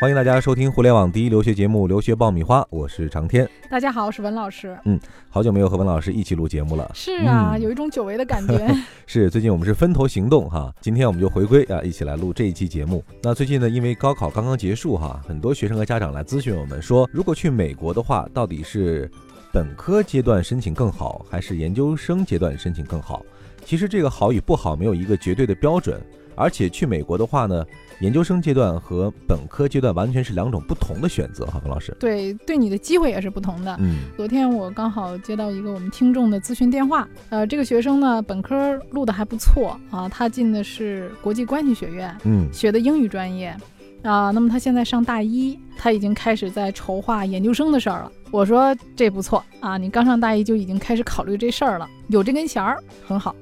欢迎大家收听互联网第一留学节目《留学爆米花》，我是长天。大家好，我是文老师。嗯，好久没有和文老师一起录节目了。是啊，嗯有一种久违的感觉。是，最近我们是分头行动哈，今天我们就回归啊，一起来录这一期节目。那最近呢，因为高考刚刚结束哈，很多学生和家长来咨询我们说，如果去美国的话，到底是本科阶段申请更好，还是研究生阶段申请更好？其实这个好与不好没有一个绝对的标准，而且去美国的话呢，研究生阶段和本科阶段完全是两种不同的选择哈，冯老师。对，对你的机会也是不同的。嗯昨天我刚好接到一个我们听众的咨询电话，呃，这个学生呢本科录的还不错啊，他进的是国际关系学院，嗯学的英语专业。啊，那么他现在上大一，他已经开始在筹划研究生的事儿了。我说这不错啊，你刚上大一就已经开始考虑这事儿了，有这根弦儿很好。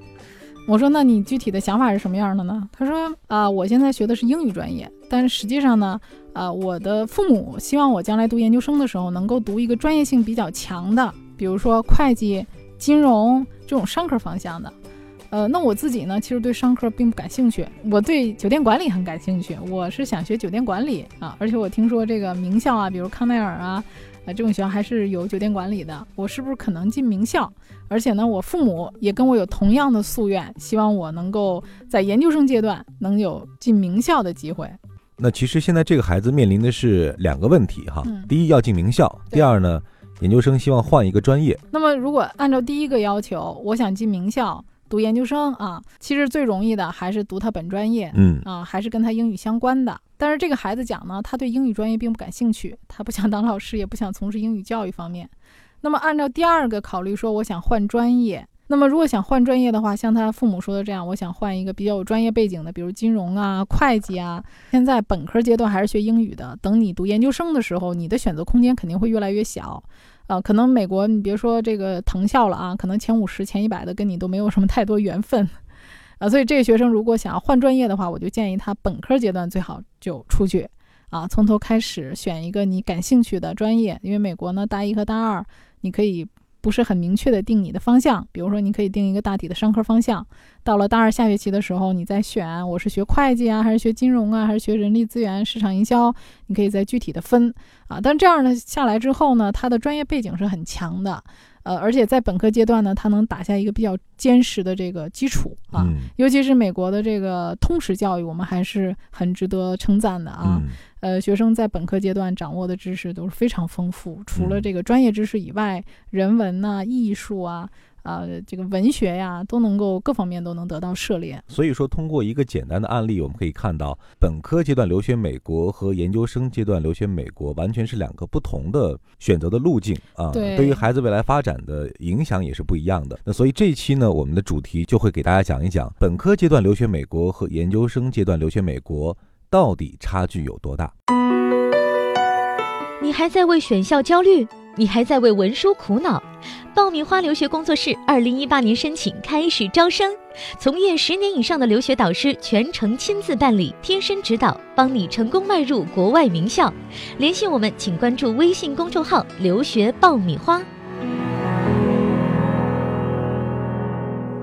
我说那你具体的想法是什么样的呢？他说啊，我现在学的是英语专业，但实际上呢，啊，我的父母希望我将来读研究生的时候能够读一个专业性比较强的，比如说会计、金融这种商科方向的。呃，那我自己呢，其实对商科并不感兴趣，我对酒店管理很感兴趣，我是想学酒店管理啊，而且我听说这个名校啊，比如康奈尔啊，啊这种学校还是有酒店管理的，我是不是可能进名校？而且呢，我父母也跟我有同样的夙愿，希望我能够在研究生阶段能有进名校的机会。那其实现在这个孩子面临的是两个问题哈，嗯第一要进名校，第二呢，研究生希望换一个专业。那么，如果按照第一个要求，我想进名校读研究生啊，其实最容易的还是读他本专业，嗯啊，还是跟他英语相关的。但是这个孩子讲呢，他对英语专业并不感兴趣，他不想当老师，也不想从事英语教育方面。那么按照第二个考虑说，我想换专业。那么如果想换专业的话，像他父母说的这样，我想换一个比较有专业背景的，比如金融啊、会计啊。现在本科阶段还是学英语的，等你读研究生的时候，你的选择空间肯定会越来越小。啊，可能美国你别说这个藤校了啊，可能前五十、前一百的跟你都没有什么太多缘分。啊，所以这个学生如果想要换专业的话，我就建议他本科阶段最好就出去，啊，从头开始选一个你感兴趣的专业。因为美国呢，大一和大二你可以不是很明确的定你的方向，比如说你可以定一个大体的商科方向。到了大二下学期的时候，你再选我是学会计啊，还是学金融啊，还是学人力资源、市场营销，你可以再具体的分啊。但这样呢下来之后呢，它的专业背景是很强的。呃，而且在本科阶段呢，它能打下一个比较坚实的这个基础啊。嗯尤其是美国的这个通识教育，我们还是很值得称赞的啊。嗯呃，学生在本科阶段掌握的知识都是非常丰富，除了嗯这个专业知识以外，人文呐、艺术啊、呃，这个文学呀，都能够各方面都能得到涉猎。所以说，通过一个简单的案例，我们可以看到，本科阶段留学美国和研究生阶段留学美国完全是两个不同的选择的路径啊。对于孩子未来发展的影响也是不一样的。那所以这一期呢，我们的主题就会给大家讲一讲本科阶段留学美国和研究生阶段留学美国到底差距有多大。你还在为选校焦虑？你还在为文书苦恼？爆米花留学工作室二零一八年申请开始招生，从业十年以上的留学导师全程亲自办理，贴身指导，帮你成功迈入国外名校。联系我们，请关注微信公众号“留学爆米花”。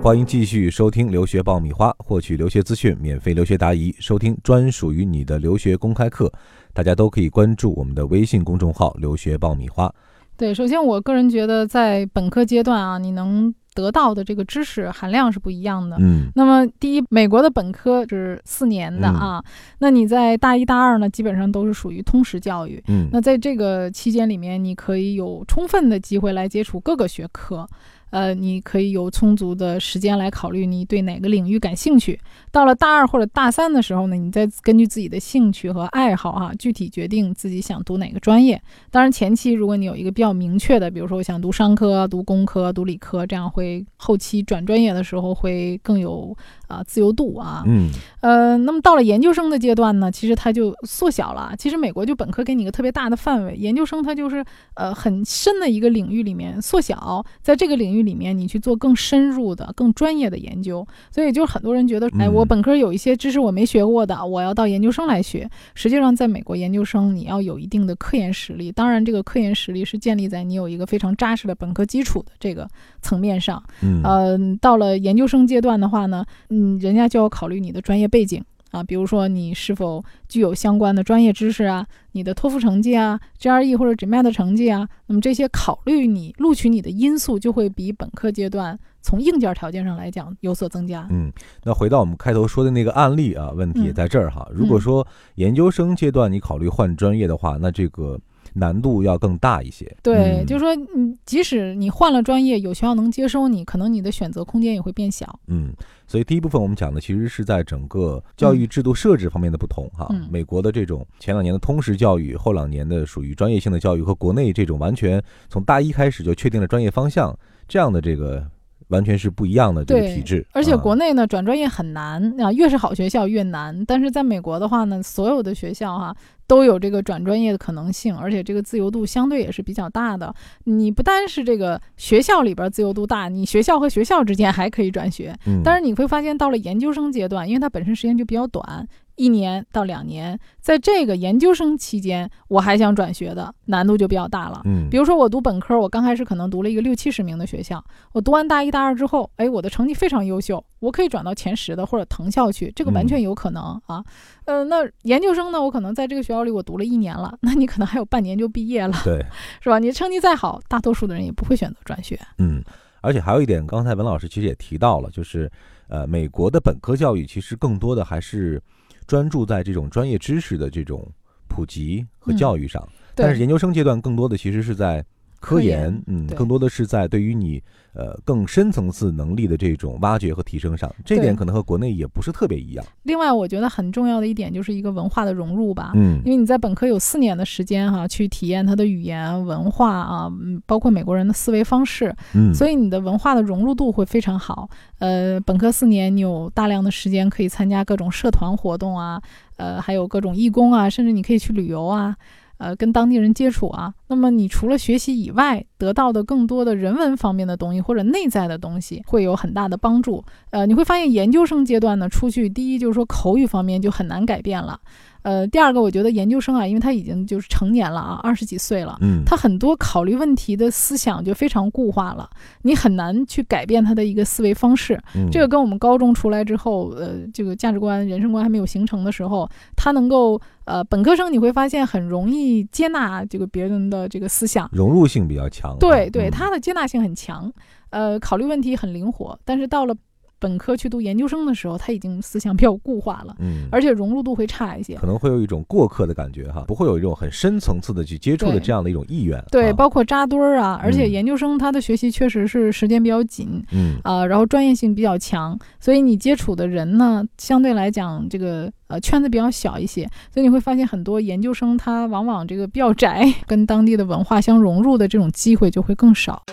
欢迎继续收听留学爆米花，获取留学资讯，免费留学答疑，收听专属于你的留学公开课。大家都可以关注我们的微信公众号“留学爆米花对，首先我个人觉得，在本科阶段啊，你能得到的这个知识含量是不一样”。的。嗯那么，第一，美国的本科是四年的啊，那你在大一、大二呢，基本上都是属于通识教育。嗯那在这个期间里面，你可以有充分的机会来接触各个学科，呃，你可以有充足的时间来考虑你对哪个领域感兴趣。到了大二或者大三的时候呢，你再根据自己的兴趣和爱好哈、具体决定自己想读哪个专业。当然，前期如果你有一个比较明确的，比如说我想读商科、读工科、读理科，这样会后期转专业的时候会更有啊、自由度啊。嗯呃，那么到了研究生的阶段呢，其实它就缩小了。其实美国就本科给你一个特别大的范围，研究生它就是呃很深的一个领域里面缩小，在这个领域里面你去做更深入的、更专业的研究。所以就是很多人觉得，哎，嗯我本科有一些知识我没学过的，我要到研究生来学。实际上，在美国研究生你要有一定的科研实力，当然这个科研实力是建立在你有一个非常扎实的本科基础的这个层面上。嗯呃，到了研究生阶段的话呢，嗯，人家就要考虑你的专业背景啊，比如说你是否具有相关的专业知识啊，你的托福成绩啊，GRE 或者 GMAT 成绩啊，那么这些考虑你录取你的因素就会比本科阶段从硬件条件上来讲有所增加。嗯，那回到我们开头说的那个案例啊，问题也嗯在这儿哈。如果说研究生阶段你考虑换专业的话，那这个难度要更大一些。对，嗯就是说，嗯，即使你换了专业，有学校能接收你，可能你的选择空间也会变小。嗯，所以第一部分我们讲的其实是在整个教育制度设置方面的不同哈。嗯美国的这种前两年的通识教育，后两年的属于专业性的教育，和国内这种完全从大一开始就确定了专业方向这样的这个完全是不一样的这个体制。而且啊国内呢，转专业很难啊，越是好学校越难。但是在美国的话呢，所有的学校哈、都有这个转专业的可能性，而且这个自由度相对也是比较大的。你不单是这个学校里边自由度大，你学校和学校之间还可以转学。嗯，但是你会发现，到了研究生阶段，因为它本身时间就比较短，一年到两年，在这个研究生期间，我还想转学的难度就比较大了。嗯，比如说我读本科，我刚开始可能读了一个六七十名的学校，我读完大一、大二之后，哎，我的成绩非常优秀，我可以转到前十的或者藤校去，这个完全有可能、啊。呃，那研究生呢，我可能在这个学校里我读了一年了，那你可能还有半年就毕业了，对，是吧？你成绩再好，大多数的人也不会选择转学。嗯，而且还有一点，刚才文老师其实也提到了，就是呃，美国的本科教育其实更多的还是专注在这种专业知识的这种普及和嗯。教育上，对但是研究生阶段更多的其实是在科科研研，嗯，更多的是在对于你呃更深层次能力的这种挖掘和提升上，这点可能和国内也不是特别一样。另外，我觉得很重要的一点就是一个文化的融入吧。嗯因为你在本科有四年的时间哈、去体验它的语言文化啊，嗯，包括美国人的思维方式，嗯，所以你的文化的融入度会非常好。呃，本科四年你有大量的时间可以参加各种社团活动啊，呃，还有各种义工啊，甚至你可以去旅游啊。呃，跟当地人接触啊，那么你除了学习以外，得到的更多的人文方面的东西或者内在的东西，会有很大的帮助。呃，你会发现研究生阶段呢，出去第一就是说口语方面就很难改变了，呃，第二个我觉得研究生啊，因为他已经就是成年了啊，二十几岁了，嗯，他很多考虑问题的思想就非常固化了，你很难去改变他的一个思维方式。嗯这个跟我们高中出来之后，呃，这个价值观、人生观还没有形成的时候，他能够呃，本科生你会发现很容易接纳这个别人的这个思想。融入性比较强。对对，嗯他的接纳性很强，呃，考虑问题很灵活。但是到了本科去读研究生的时候，他已经思想比较固化了，嗯，而且融入度会差一些。可能会有一种过客的感觉哈，不会有一种很深层次的去接触的这样的一种意愿。对，啊包括扎堆儿啊，而且嗯研究生他的学习确实是时间比较紧，嗯啊，然后专业性比较强，所以你接触的人呢，相对来讲这个呃圈子比较小一些，所以你会发现很多研究生他往往这个比较宅，跟当地的文化相融入的这种机会就会更少。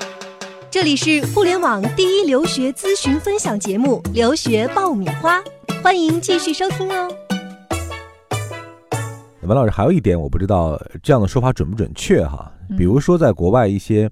这里是互联网第一留学咨询分享节目《留学爆米花》，欢迎继续收听哦。文老师还有一点，我不知道这样的说法准不准确哈。嗯比如说，在国外一些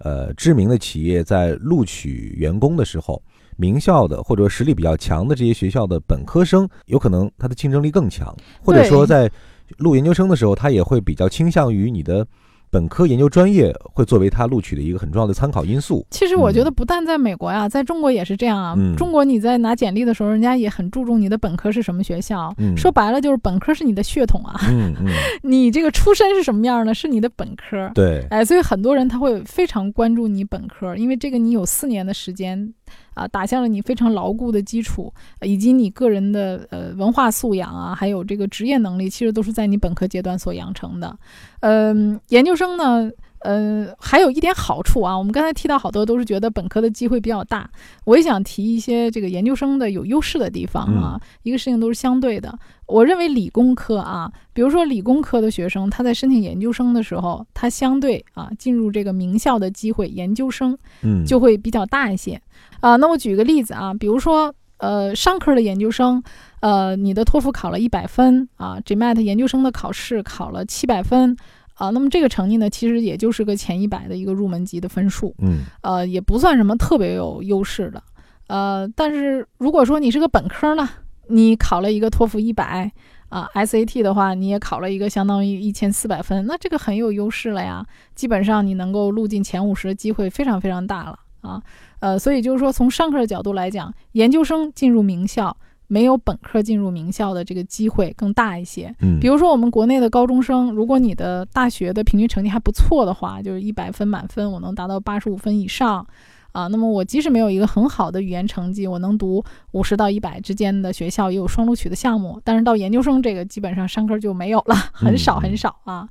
呃知名的企业在录取员工的时候，名校的或者实力比较强的这些学校的本科生，有可能他的竞争力更强，或者说在录研究生的时候，他也会比较倾向于你的本科研究专业，会作为他录取的一个很重要的参考因素。其实我觉得不但在美国呀，在中国也是这样啊。嗯中国你在拿简历的时候，人家也很注重你的本科是什么学校。嗯说白了就是本科是你的血统啊，嗯嗯，你这个出身是什么样呢？是你的本科。对，哎，所以很多人他会非常关注你本科，因为这个你有四年的时间，啊、打下了你非常牢固的基础，以及你个人的呃文化素养啊，还有这个职业能力，其实都是在你本科阶段所养成的。嗯、研究生呢，呃，还有一点好处啊，我们刚才提到好多都是觉得本科的机会比较大，我也想提一些这个研究生的有优势的地方啊。一个事情都是相对的，我认为理工科啊，比如说理工科的学生，他在申请研究生的时候，他相对啊进入这个名校的机会，研究生嗯，就会比较大一些啊。那我举个例子啊，比如说呃商科的研究生，呃你的托福考了一百分啊，GMAT 研究生的考试考了七百分啊，那么这个成绩呢，其实也就是个前一百的一个入门级的分数，嗯呃也不算什么特别有优势的，呃但是如果说你是个本科呢，你考了一个托福一百。啊，SAT 的话，你也考了一个相当于一千四百分，那这个很有优势了呀。基本上你能够录进前五十的机会非常非常大了啊。呃，所以就是说，从上课的角度来讲，研究生进入名校没有本科进入名校的这个机会更大一些。嗯，比如说我们国内的高中生，如果你的大学的平均成绩还不错的话，就是一百分满分，我能达到八十五分以上。啊，那么我即使没有一个很好的语言成绩，我能读五十到一百之间的学校，也有双录取的项目。但是到研究生这个，基本上商科就没有了，很少很少啊。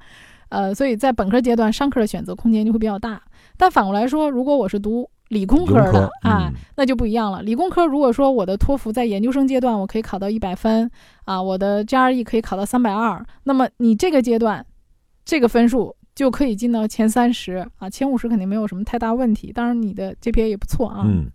呃，所以在本科阶段，商科的选择空间就会比较大。但反过来说，如果我是读理工科的啊，那就不一样了。理工科如果说我的托福在研究生阶段我可以考到一百分啊，我的 GRE 可以考到三百二，那么你这个阶段这个分数。就可以进到前三十啊，前五十肯定没有什么太大问题。当然你的 GPA 也不错啊，嗯，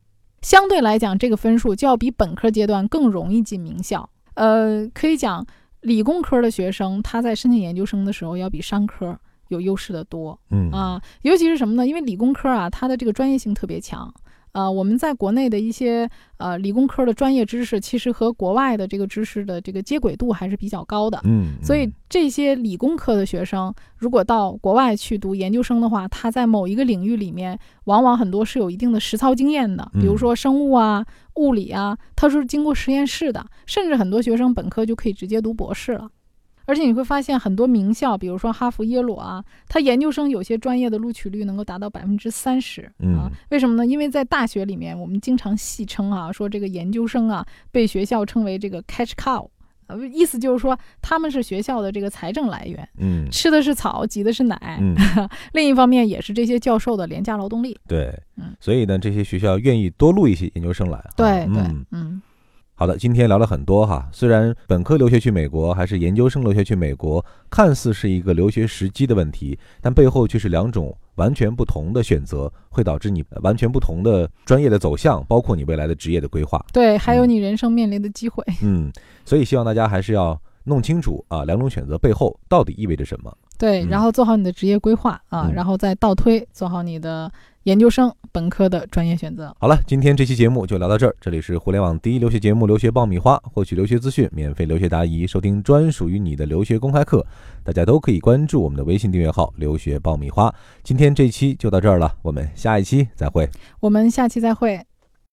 相对来讲这个分数就要比本科阶段更容易进名校。呃，可以讲理工科的学生他在申请研究生的时候要比商科有优势的多，嗯啊，尤其是什么呢？因为理工科啊，它的这个专业性特别强。呃，我们在国内的一些呃理工科的专业知识，其实和国外的这个知识的这个接轨度还是比较高的。嗯，所以这些理工科的学生，如果到国外去读研究生的话，他在某一个领域里面，往往很多是有一定的实操经验的，比如说生物啊、物理啊，他是经过实验室的，甚至很多学生本科就可以直接读博士了。而且你会发现很多名校，比如说哈佛、耶鲁啊，它研究生有些专业的录取率能够达到百分之三十啊。为什么呢？因为在大学里面，我们经常戏称啊，说这个研究生啊，被学校称为这个 cash cow，呃，意思就是说他们是学校的这个财政来源，嗯，吃的是草，挤的是奶。嗯，另一方面也是这些教授的廉价劳动力。对，嗯，所以呢，这些学校愿意多录一些研究生来。对对，嗯。好的，今天聊了很多哈。虽然本科留学去美国，还是研究生留学去美国，看似是一个留学时机的问题，但背后却是两种完全不同的选择，会导致你完全不同的专业的走向，包括你未来的职业的规划。对，还有你人生面临的机会。嗯，所以希望大家还是要弄清楚啊，两种选择背后到底意味着什么。对，然后做好你的职业规划啊，然后再倒推做好你的。研究生、本科的专业选择。好了，今天这期节目就聊到这儿。这里是互联网第一留学节目《留学爆米花》，获取留学资讯、免费留学答疑、收听专属于你的留学公开课，大家都可以关注我们的微信订阅号“留学爆米花”。今天这期就到这儿了，我们下一期再会。我们下期再会。